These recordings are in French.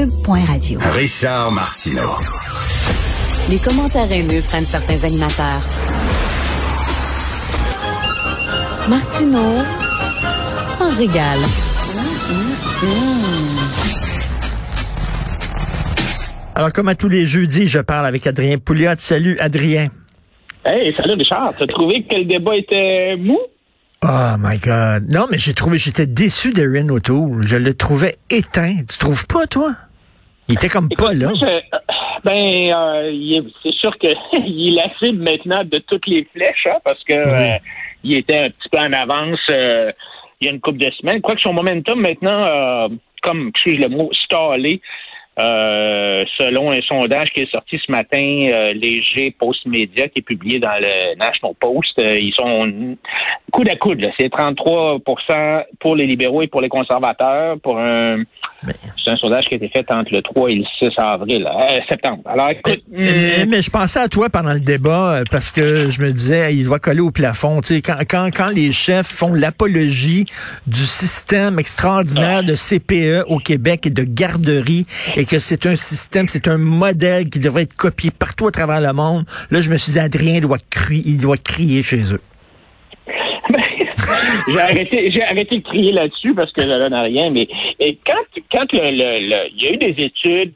Cube.radio. Richard Martineau. Les commentaires haineux prennent certains animateurs. Martineau s'en régale. Alors, comme à tous les jeudis, je parle avec Adrien Pouliot. Salut, Adrien. Hey, salut Richard. T'as trouvé que le débat était mou? Oh my God. Non, mais j'ai trouvé, j'étais déçu d'Erin O'Toole. Je le trouvais éteint. Tu trouves pas, toi? Il était comme pas là. Je- ben, euh, c'est sûr qu'il est la cible maintenant de toutes les flèches, hein, parce que euh, il était un petit peu en avance euh, il y a une couple de semaines. Quoique son momentum maintenant, comme, excuse le mot, stallé. Selon un sondage qui est sorti ce matin, léger Post Media, qui est publié dans le National Post, ils sont coude à coude. là. C'est 33% pour les libéraux et pour les conservateurs pour un c'est un sondage qui a été fait entre le 3 et le 6 avril, euh, septembre. Alors écoute, Mais, hum, mais je pensais à toi pendant le débat euh, parce que je me disais, il doit coller au plafond. Tu sais, quand, quand, quand les chefs font l'apologie du système extraordinaire de CPE au Québec et de garderie et que c'est un système, c'est un modèle qui devrait être copié partout à travers le monde, là, je me suis dit, Adrien doit crier, il doit crier chez eux. J'ai arrêté, j'ai arrêté de crier là-dessus parce que ça donne à rien. Mais et quand, quand il y a eu des études,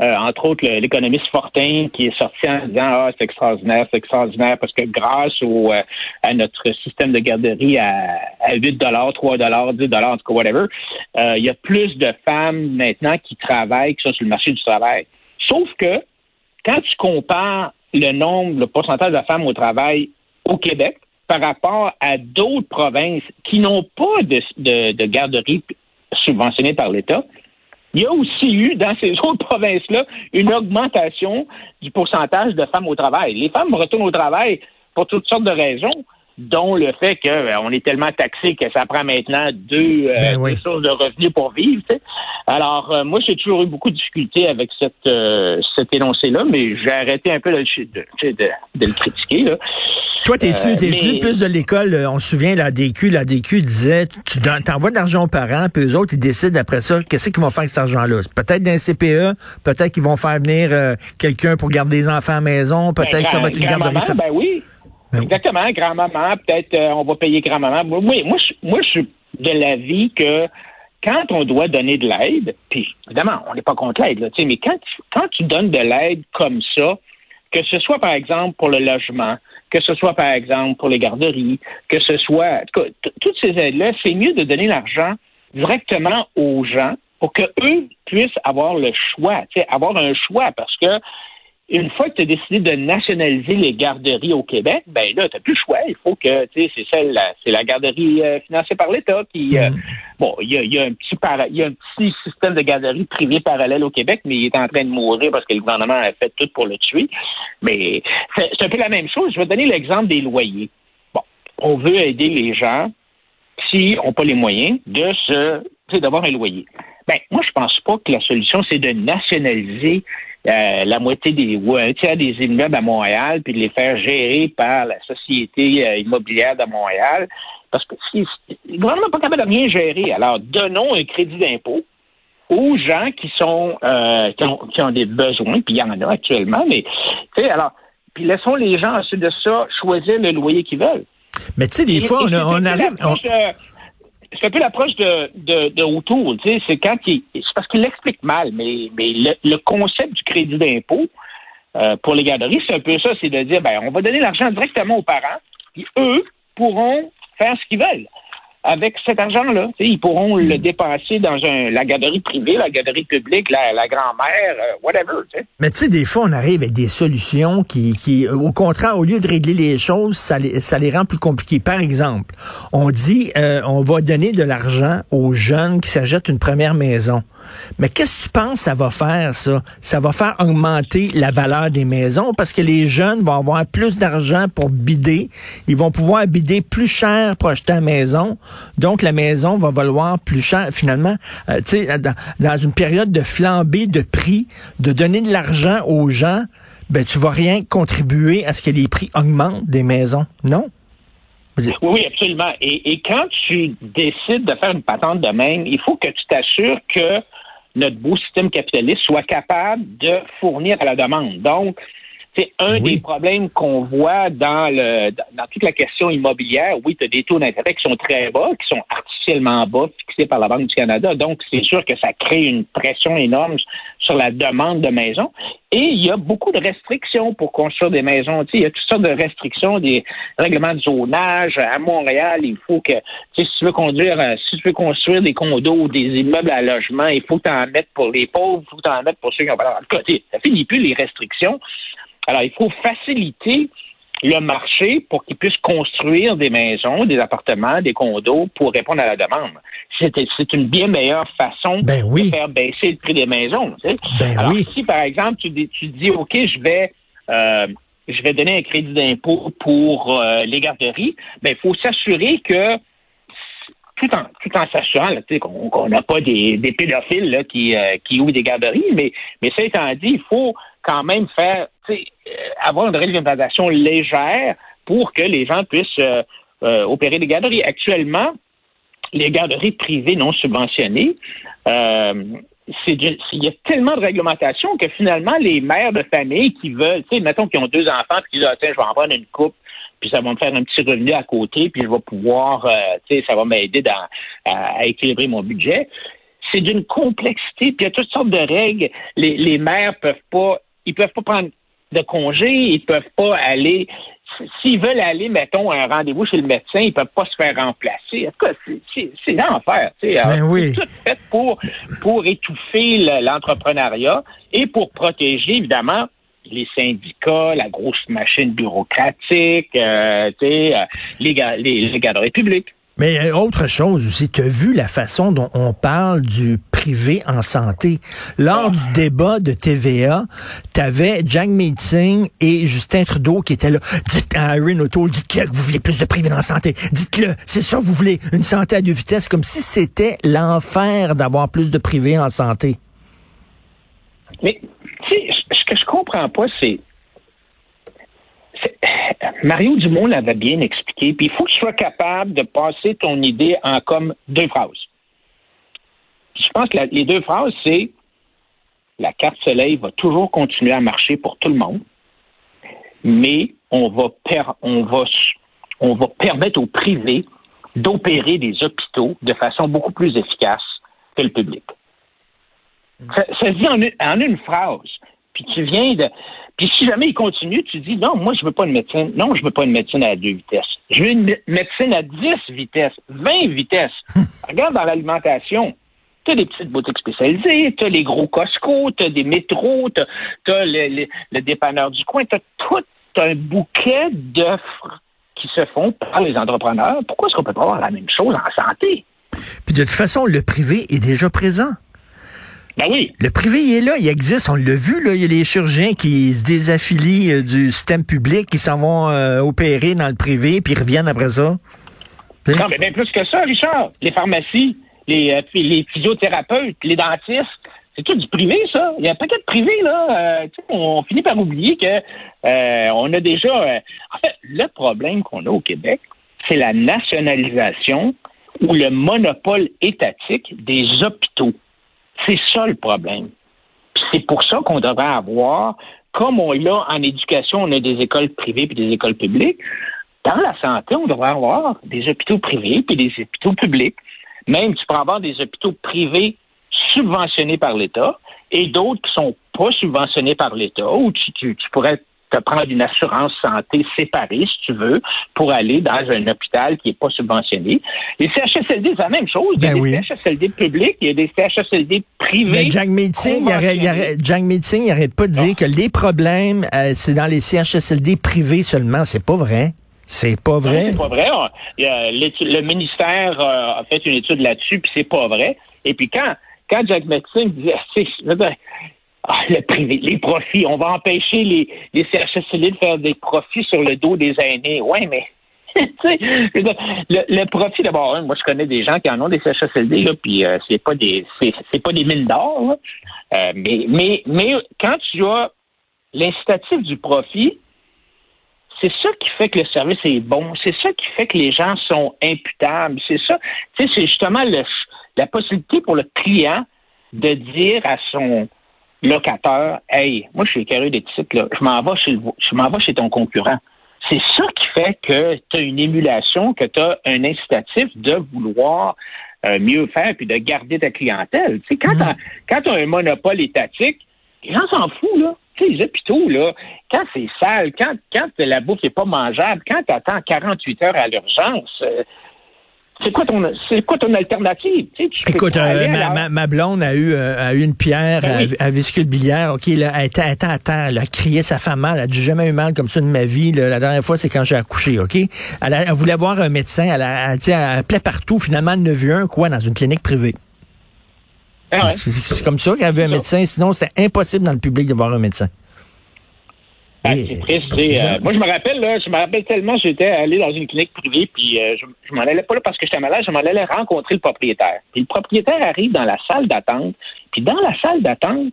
euh, entre autres l'économiste Fortin qui est sorti en disant ah c'est extraordinaire, c'est extraordinaire parce que grâce au euh, à notre système de garderie à, à 8 dollars, 3 dollars, 10 dollars, en tout cas whatever, euh, il y a plus de femmes maintenant qui travaillent qui sont sur le marché du travail. Sauf que quand tu compares le nombre, le pourcentage de femmes au travail au Québec par rapport à d'autres provinces qui n'ont pas de, de, de garderie subventionnée par l'État, il y a aussi eu, dans ces autres provinces-là, une augmentation du pourcentage de femmes au travail. Les femmes retournent au travail pour toutes sortes de raisons, dont le fait qu'on est tellement taxé que ça prend maintenant deux, euh, Ben oui. deux sources de revenus pour vivre. Alors, euh, moi, j'ai toujours eu beaucoup de difficultés avec cette, euh, cet énoncé-là, mais j'ai arrêté un peu de, le chi- de, tu sais, de- de le critiquer. Là. Toi, t'es-tu, Euh, mais- plus de l'école? euh, On se souvient, la DQ, la DQ disait, tu t'envoies de l'argent aux parents, puis eux autres, ils décident après ça, qu'est-ce qu'ils vont faire avec cet argent-là? Peut-être d'un CPE, peut-être qu'ils vont faire venir euh, quelqu'un pour garder les enfants à la maison, peut-être Ben, que ça va être une garderie. grand-maman, fa- Ben oui. Ben oui. Exactement, grand-maman, peut-être euh, on va payer grand-maman. Moi, moi, je, moi, je suis de l'avis que quand on doit donner de l'aide, puis évidemment, on n'est pas contre l'aide, mais quand tu, quand tu donnes de l'aide comme ça, que ce soit par exemple pour le logement, que ce soit par exemple pour les garderies, que ce soit toutes ces aides-là, c'est mieux de donner l'argent directement aux gens pour que eux puissent avoir le choix, avoir un choix parce que une fois que tu as décidé de nationaliser les garderies au Québec, ben là, tu n'as plus le choix. Il faut que, tu sais, c'est celle, la- c'est la garderie euh, financée par l'État qui, euh, bon, il y a, il y a un petit para- y a un petit système de garderie privé parallèle au Québec, mais il est en train de mourir parce que le gouvernement a fait tout pour le tuer. Mais c'est un peu la même chose. Je vais donner l'exemple des loyers. Bon, on veut aider les gens qui n'ont pas les moyens de se, d'avoir un loyer. Ben, moi, je pense pas que la solution, c'est de nationaliser euh, la moitié des ou un tiers des immeubles à Montréal, puis de les faire gérer par la société euh, immobilière de Montréal, parce que si, le gouvernement n'est pas capable de rien gérer. Alors, donnons un crédit d'impôt aux gens qui sont euh, qui, ont, qui ont des besoins, puis il y en a actuellement, mais tu sais, alors, puis laissons les gens ensuite de ça choisir le loyer qu'ils veulent. Mais tu sais, des Et- fois, et on, on arrive... on- C'est un peu l'approche de, de, de O'Toole, tu sais, c'est quand il, c'est parce qu'il l'explique mal, mais, mais le, le concept du crédit d'impôt euh, pour les garderies, c'est un peu ça, c'est de dire, ben, on va donner l'argent directement aux parents, puis eux pourront faire ce qu'ils veulent. Avec cet argent-là. Ils pourront le dépenser dans un, la garderie privée, la garderie publique, la, la grand-mère, euh, whatever. Mais tu sais, des fois, on arrive avec des solutions qui, qui, au contraire, au lieu de régler les choses, ça les, ça les rend plus compliquées. Par exemple, on dit, euh, on va donner de l'argent aux jeunes qui s'achètent une première maison. Mais qu'est-ce que tu penses ça va faire, ça? Ça va faire augmenter la valeur des maisons parce que les jeunes vont avoir plus d'argent pour bider. Ils vont pouvoir bider plus cher pour acheter la maison. Donc, la maison va valoir plus cher. Finalement, euh, tu sais, dans, une période de flambée de prix, de donner de l'argent aux gens, ben, tu vas rien contribuer à ce que les prix augmentent des maisons, non? Oui, absolument. Et, et, quand tu décides de faire une patente de même, il faut que tu t'assures que notre beau système capitaliste soit capable de fournir à la demande. Donc, c'est un des problèmes qu'on voit dans le dans toute la question immobilière. Oui, tu as des taux d'intérêt qui sont très bas, qui sont artificiellement bas, fixés par la Banque du Canada. Donc, c'est sûr que ça crée une pression énorme sur la demande de maisons. Et il y a beaucoup de restrictions pour construire des maisons. Tu sais, il y a toutes sortes de restrictions, des règlements de zonage. À Montréal, il faut que, tu sais, si tu veux conduire, euh, si tu veux construire des condos ou des immeubles à logement, il faut que tu en mettes pour les pauvres, il faut que tu en mettes pour ceux qui ont pas côté. Ça finit plus les restrictions. Alors, il faut faciliter le marché pour qu'ils puissent construire des maisons, des appartements, des condos pour répondre à la demande. C'est une bien meilleure façon ben de faire baisser le prix des maisons. Ben Alors, si par exemple tu, tu dis OK, je vais euh, je vais donner un crédit d'impôt pour euh, les garderies, ben il faut s'assurer que tout en tout en s'assurant qu'on n'a pas des, des pédophiles là, qui, euh, qui ouvrent des garderies, mais, mais ça étant dit, il faut quand même faire avoir une réglementation légère pour que les gens puissent euh, opérer des garderies. Actuellement, les garderies privées non subventionnées, il y a tellement de réglementation que finalement, les mères de famille qui veulent, tu sais, mettons qu'ils ont deux enfants, puis qui disent, ah, tiens, je vais en prendre une coupe puis ça va me faire un petit revenu à côté, puis je vais pouvoir, euh, tu sais, ça va m'aider à, à, équilibrer mon budget. C'est d'une complexité, puis il y a toutes sortes de règles. Les, les maires peuvent pas, ils peuvent pas prendre de congé, ils peuvent pas aller. S'ils veulent aller, mettons, à un rendez-vous chez le médecin, ils peuvent pas se faire remplacer. En tout cas, c'est l'enfer. Ben oui. C'est tout fait pour, pour étouffer l'entrepreneuriat et pour protéger, évidemment, les syndicats, la grosse machine bureaucratique, euh, euh les, les, les garderies publiques. Mais euh, autre chose aussi, tu as vu la façon dont on parle du privé en santé? Lors du débat de TVA, tu avais Jack Meeting et Justin Trudeau qui étaient là. Dites à Erin O'Toole, dites-le que vous voulez plus de privé la santé. Dites-le, c'est ça, vous voulez une santé à deux vitesses, comme si c'était l'enfer d'avoir plus de privé en santé. Mais, tu sais, ce que je comprends pas, c'est. Mario Dumont l'avait bien expliqué, puis il faut que tu sois capable de passer ton idée en comme deux phrases. Je pense que les deux phrases, c'est la carte soleil va toujours continuer à marcher pour tout le monde, mais on va, on va, on va permettre au privé d'opérer des hôpitaux de façon beaucoup plus efficace que le public. Ça, se dit en une phrase. Puis tu viens de. Puis si jamais il continue, tu dis non, moi je veux pas une médecine. Non, je veux pas une médecine à deux vitesses. Je veux une médecine à 10 vitesses, 20 vitesses. Regarde dans l'alimentation. Tu as des petites boutiques spécialisées, tu as les gros Costco, tu as des métros, tu as, le, le, dépanneur du coin, tu as tout un bouquet d'offres qui se font par les entrepreneurs. Pourquoi est-ce qu'on peut pas avoir la même chose en santé? Puis de toute façon, le privé est déjà présent. Ben oui. Le privé, il est là, il existe, on l'a vu, là. Il y a les chirurgiens qui se désaffilient euh, du système public, qui s'en vont euh, opérer dans le privé, puis ils reviennent après ça. Non, mais bien plus que ça, Richard. Les pharmacies, les, euh, les physiothérapeutes, les dentistes, c'est tout du privé, ça. Il y a un paquet de privé, là. on finit par oublier que on a déjà. en fait, le problème qu'on a au Québec, c'est la nationalisation ou le monopole étatique des hôpitaux. C'est ça le problème. C'est pour ça qu'on devrait avoir, comme on l'a en éducation, on a des écoles privées puis des écoles publiques. Dans la santé, on devrait avoir des hôpitaux privés puis des hôpitaux publics. Même, tu peux avoir des hôpitaux privés subventionnés par l'État et d'autres qui sont pas subventionnés par l'État, où tu, pourrais te prendre une assurance santé séparée, si tu veux, pour aller dans un hôpital qui n'est pas subventionné. Les CHSLD, c'est la même chose. il y a Ben des oui. CHSLD publics, il y a des CHSLD privés. Mais Jack Meeting, il arrête, il arrête- Jack Meeting, il arrête pas de dire que les problèmes, euh, c'est dans les CHSLD privés seulement. C'est pas vrai. C'est pas vrai. C'est pas vrai. Le ministère euh, a fait une étude là-dessus, puis c'est pas vrai. Et puis quand, quand Jack Metzing disait, ah, le privé, les profits, on va empêcher les, les CHSLD de faire des profits sur le dos des aînés. Ouais, mais le, le profit d'abord, hein, moi je connais des gens qui en ont des CHSLD là, puis euh, c'est pas des c'est, pas des mines d'or. Euh, mais mais mais quand tu as l'incitatif du profit, c'est ça qui fait que le service est bon. C'est ça qui fait que les gens sont imputables. C'est ça. Tu sais, c'est justement le, la possibilité pour le client de dire à son locateur, hey, moi, je suis écœuré des titres, là. Je m'en vais chez le, je m'en vais chez ton concurrent. C'est ça qui fait que tu as une émulation, que tu as un incitatif de vouloir euh, mieux faire puis de garder ta clientèle. Tu sais, quand quand tu as un monopole étatique, les gens s'en foutent, là. Tu sais, les hôpitaux, là, quand c'est sale, quand, quand la bouffe n'est pas mangeable, quand tu attends 48 heures à l'urgence, euh, c'est quoi ton c'est quoi ton alternative? Tu sais, tu Écoute, euh, ma, ma, ma blonde a eu, euh, a eu une pierre Ben oui. vésicule biliaire. OK, là, elle était, elle était à terre. Elle a crié, ça fait mal. Elle a dit, jamais eu mal comme ça de ma vie. là. La dernière fois, c'est quand j'ai accouché, OK? Elle, a- elle voulait voir un médecin. Elle, a, elle, elle appelait partout. Finalement, elle ne vu un, quoi, dans une clinique privée. Ah ouais. C'est- C'est comme ça qu'elle avait un médecin. Sinon, c'était impossible dans le public de voir un médecin. Ah, c'est triste. euh, moi, je me rappelle, là, je me rappelle tellement, j'étais allé dans une clinique privée, puis euh, je, je m'en allais pas là parce que j'étais malade, je m'en allais rencontrer le propriétaire. Puis le propriétaire arrive dans la salle d'attente, puis dans la salle d'attente,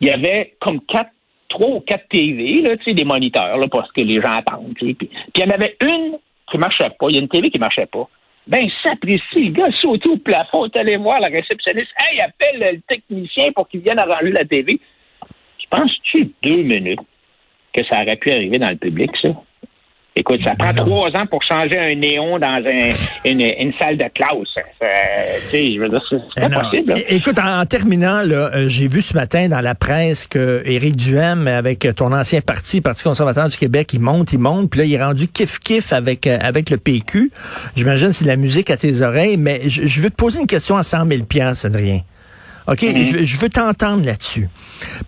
il y avait comme quatre, trois ou quatre TV, là, tu sais, des moniteurs, là, parce que les gens attendent. tu sais. Puis, puis il y en avait une qui marchait pas. Il y a une TV qui marchait pas. Ben, s'apprécie, le gars sauté au plafond, est allé voir la réceptionniste. Hey, appelle le technicien pour qu'il vienne arranger la TV. Je pense-tu deux minutes? Que ça aurait pu arriver dans le public, ça? Écoute, ça prend trois ans pour changer un néon dans un- une, une salle de classe. Tu sais, je veux dire, c'est pas possible. là. Écoute, en, en terminant, là, euh, j'ai vu ce matin dans la presse que Éric Duhem, avec ton ancien parti, Parti conservateur du Québec, il monte, il monte, puis là, il est rendu kiff-kiff avec, euh, avec le PQ. J'imagine que c'est de la musique à tes oreilles, mais je, veux te poser une question à 100 000 Adrien. OK? Je, je veux t'entendre là-dessus.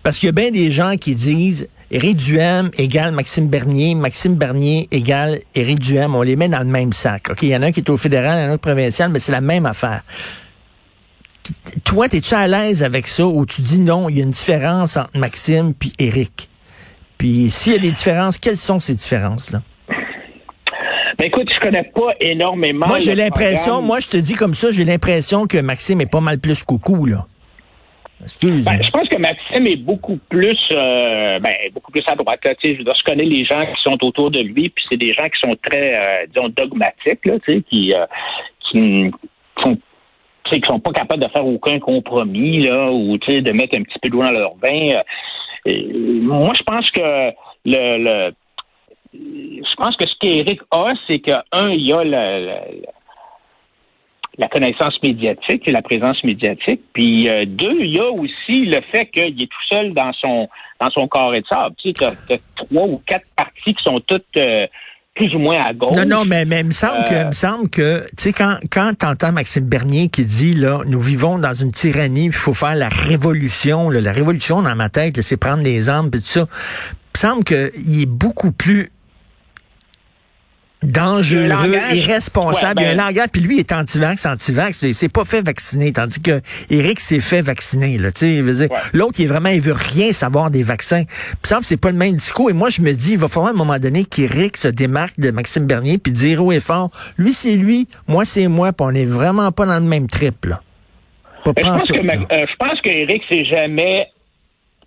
Parce qu'il y a bien des gens qui disent Éric Duhem égale Maxime Bernier, Maxime Bernier égale Éric Duhem. On les met dans le même sac. OK? Il y en a un qui est au fédéral, il y en a un autre provincial, mais c'est la même affaire. Toi, es-tu à l'aise avec ça ou tu dis non, il y a une différence entre Maxime puis Éric? Puis s'il y a des différences, quelles sont ces différences-là? Ben, écoute, je connais pas énormément. Moi, j'ai l'impression, moi, je te dis comme ça, j'ai l'impression que Maxime est pas mal plus coucou, là. Excuse. Ben, je pense que Maxime est beaucoup plus, euh, ben, beaucoup plus à droite. Là, je, veux dire, je connais les gens qui sont autour de lui, puis c'est des gens qui sont très, euh, disons, dogmatiques, là, qui, euh, qui sont, qui sont pas capables de faire aucun compromis, là, ou de mettre un petit peu d'eau dans leur vin. Euh, et moi, je pense que le, le je pense que ce qu'Éric a, c'est que un, il y a le, le- la connaissance médiatique et la présence médiatique. Puis euh, deux, il y a aussi le fait qu'il est tout seul dans son dans son carré de sable. Tu sais, t'as, t'as trois ou quatre parties qui sont toutes euh, plus ou moins à gauche. Non, non, mais, mais il me semble que, Euh, il me semble que, tu sais, quand, quand t'entends Maxime Bernier qui dit, là, nous vivons dans une tyrannie, il faut faire la révolution, là, la révolution dans ma tête, c'est prendre les armes, puis tout ça. Il me semble qu'il est beaucoup plus dangereux, irresponsable. Ouais, il y a un ben- langage, puis lui il est anti-vax, anti-vax, il s'est pas fait vacciner, tandis que Eric s'est fait vacciner, là, Ouais. l'autre, il est vraiment, il veut rien savoir des vaccins. Semble que c'est pas le même discours, et moi, je me dis, il va falloir à un moment donné qu'Éric se démarque de Maxime Bernier, puis dire haut et fort, lui, c'est lui, moi, c'est moi, puis on est vraiment pas dans le même trip, là. Pas Ben, je pense que euh, je pense qu'Éric s'est jamais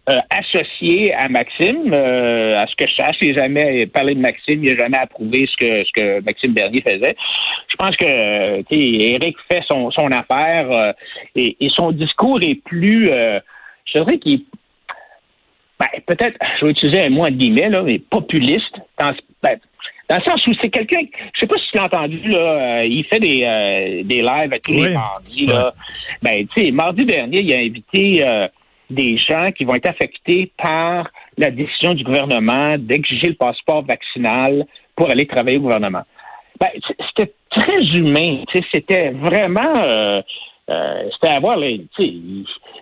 euh, associé à Maxime. Euh, à ce que je sache, il n'a jamais parlé de Maxime, il n'a jamais approuvé ce que ce que Maxime Bernier faisait. Je pense que euh, sais, Éric fait son, son affaire euh, et, et son discours est plus euh, je dirais qu'il ben, peut-être, je vais utiliser un mot entre guillemets, là, mais populiste, dans, ben, dans le sens où c'est quelqu'un, je sais pas si tu l'as entendu, là, euh, il fait des, euh, des lives à tous Oui. les mardis, là. Ben, tu sais, mardi dernier, il a invité, euh, des gens qui vont être affectés par la décision du gouvernement d'exiger le passeport vaccinal pour aller travailler au gouvernement. Ben, c'était très humain. C'était vraiment... Euh, euh, c'était à voir,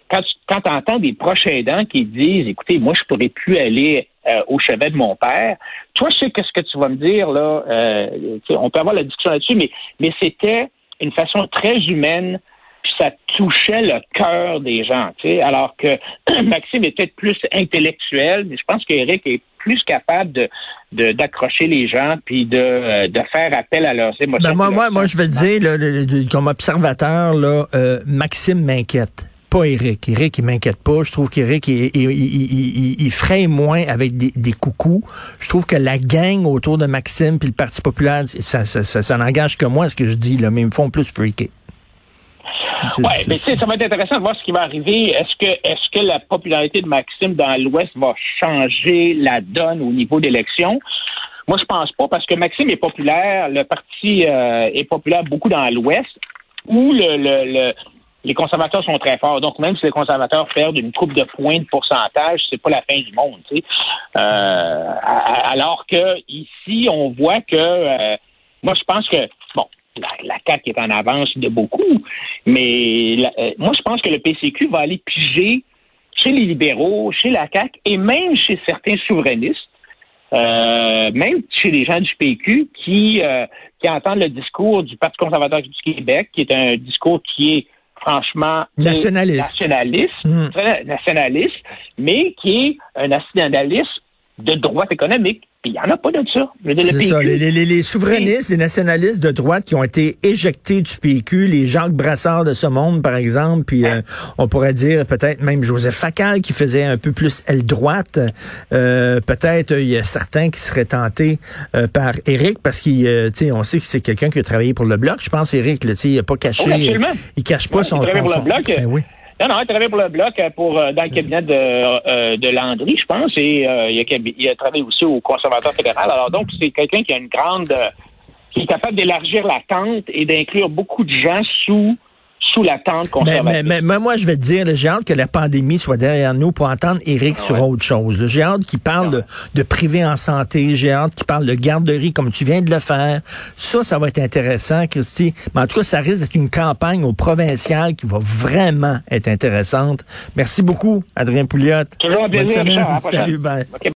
quand, quand tu entends des proches aidants qui disent, écoutez, moi, je pourrais plus aller euh, au chevet de mon père, toi, je sais qu'est-ce que tu vas me dire, là, euh, on peut avoir la discussion là-dessus, mais, mais c'était une façon très humaine puis ça touchait le cœur des gens, tu sais, alors que Maxime peut-être plus intellectuel, mais je pense qu'Éric est plus capable de d'accrocher les gens puis de, euh, de faire appel à leurs émotions. Ben moi, moi, moi, je vais dire, comme observateur, là, euh, Maxime m'inquiète pas Eric. Eric, il m'inquiète pas. Je trouve qu'Eric, il, il, il, il, fraye moins avec des, des, coucous. Je trouve que la gang autour de Maxime puis le Parti populaire, ça, ça, ça, ça n'engage que moi, ce que je dis, là, mais ils me font plus freaker. Oui, mais tu sais, ça va être intéressant de voir ce qui va arriver. Est-ce que est-ce que la popularité de Maxime dans l'Ouest va changer la donne au niveau d'élection? Moi, je pense pas, parce que Maxime est populaire, le parti euh, est populaire beaucoup dans l'Ouest, où le, le, les conservateurs sont très forts. Donc, même si les conservateurs perdent une coupe de points de pourcentage, c'est pas la fin du monde. Tu sais. euh, alors que ici, on voit que euh, moi, je pense que la, la CAQ est en avance de beaucoup, mais euh, moi, je pense que le PCQ va aller piger chez les libéraux, chez la CAQ et même chez certains souverainistes, euh, même chez les gens du PQ qui, euh, qui entendent le discours du Parti conservateur du Québec, qui est un discours qui est franchement nationaliste, nationaliste, mmh. nationaliste, mais qui est un nationaliste de droite économique. Puis il n'y en a pas de ça. C'est ça. Les, les, les, souverainistes, les nationalistes de droite qui ont été éjectés du PQ, les Jacques Brassard de ce monde, par exemple, puis euh, on pourrait dire peut-être même Joseph Facal qui faisait un peu plus aile droite. Euh, peut-être il y a certains qui seraient tentés euh, par Éric parce qu'il, sais, on sait que c'est quelqu'un qui a travaillé pour le bloc. Je pense Éric, tu sais, il n'a pas caché, oui, il cache pas son, son, son, bloc. Ben oui. Non, non, il travaillé pour le Bloc euh, pour, euh, dans le cabinet de, euh, de Landry, je pense, et il, a, il, a, travaillé aussi au conservateur fédéral. Alors donc, c'est quelqu'un qui a une grande... qui est capable d'élargir la tente et d'inclure beaucoup de gens sous sous l'attente conservatrice. Mais, mais, moi, je vais te dire, j'ai hâte que la pandémie soit derrière nous pour entendre Éric ah sur autre chose. J'ai hâte qu'il parle de, de, privé en santé. J'ai hâte qu'il parle de garderie comme tu viens de le faire. Ça, ça va être intéressant, Christy. Mais en tout cas, ça risque d'être une campagne au provincial qui va vraiment être intéressante. Merci beaucoup, Adrien Pouliot. Toujours un plaisir. Salut, bye.